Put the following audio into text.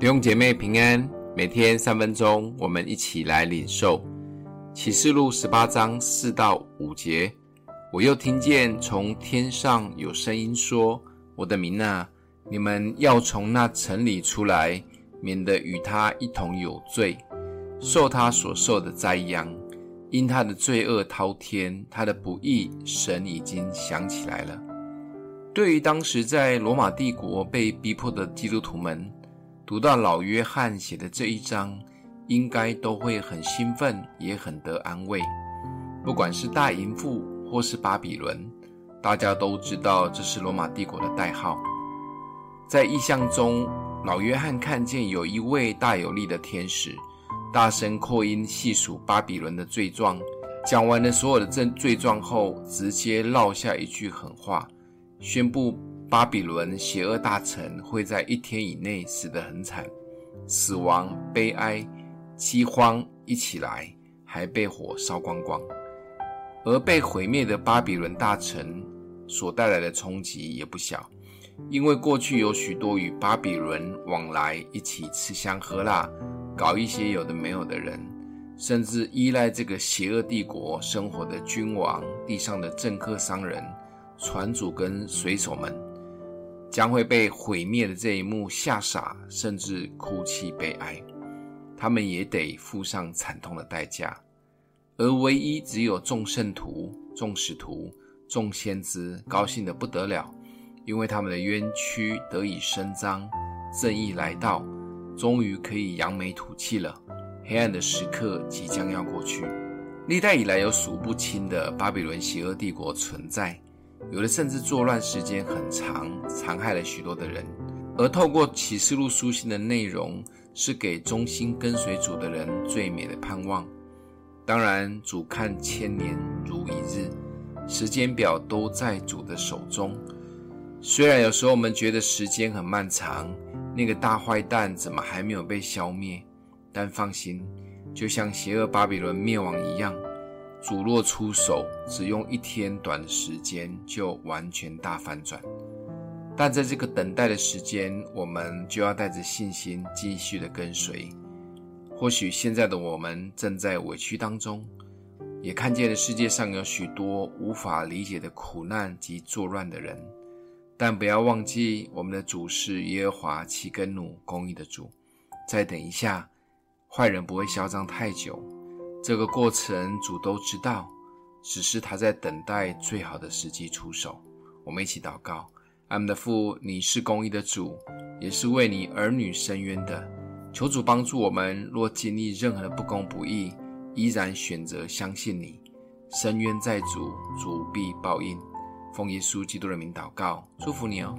弟兄姐妹平安，每天三分钟，我们一起来领受启示录十八章四到五节。我又听见从天上有声音说：“我的民哪，你们要从那城里出来，免得与他一同有罪，受他所受的灾殃。因他的罪恶滔天，他的不义，神已经想起来了。”对于当时在罗马帝国被逼迫的基督徒们，读到老约翰写的这一章，应该都会很兴奋，也很得安慰。不管是大淫妇或是巴比伦，大家都知道这是罗马帝国的代号。在意象中，老约翰看见有一位大有力的天使，大声扩音细数巴比伦的罪状。讲完了所有的罪罪状后，直接落下一句狠话，宣布。巴比伦邪恶大臣会在一天以内死得很惨，死亡、悲哀、饥荒一起来，还被火烧光光。而被毁灭的巴比伦大臣所带来的冲击也不小，因为过去有许多与巴比伦往来、一起吃香喝辣、搞一些有的没有的人，甚至依赖这个邪恶帝国生活的君王、地上的政客、商人、船主跟水手们。将会被毁灭的这一幕吓傻，甚至哭泣悲哀，他们也得付上惨痛的代价。而唯一只有众圣徒、众使徒、众先知高兴得不得了，因为他们的冤屈得以伸张，正义来到，终于可以扬眉吐气了。黑暗的时刻即将要过去。历代以来有数不清的巴比伦邪恶帝国存在。有的甚至作乱时间很长，残害了许多的人。而透过启示录书信的内容，是给忠心跟随主的人最美的盼望。当然，主看千年如一日，时间表都在主的手中。虽然有时候我们觉得时间很漫长，那个大坏蛋怎么还没有被消灭？但放心，就像邪恶巴比伦灭亡一样。主若出手，只用一天短的时间就完全大反转。但在这个等待的时间，我们就要带着信心继续的跟随。或许现在的我们正在委屈当中，也看见了世界上有许多无法理解的苦难及作乱的人。但不要忘记，我们的主是耶和华齐根努公义的主。再等一下，坏人不会嚣张太久。这个过程主都知道，只是他在等待最好的时机出手。我们一起祷告：阿们的父，你是公义的主，也是为你儿女伸冤的。求主帮助我们，若经历任何的不公不义，依然选择相信你。伸冤在主，主必报应。奉耶稣基督的名祷告，祝福你哦。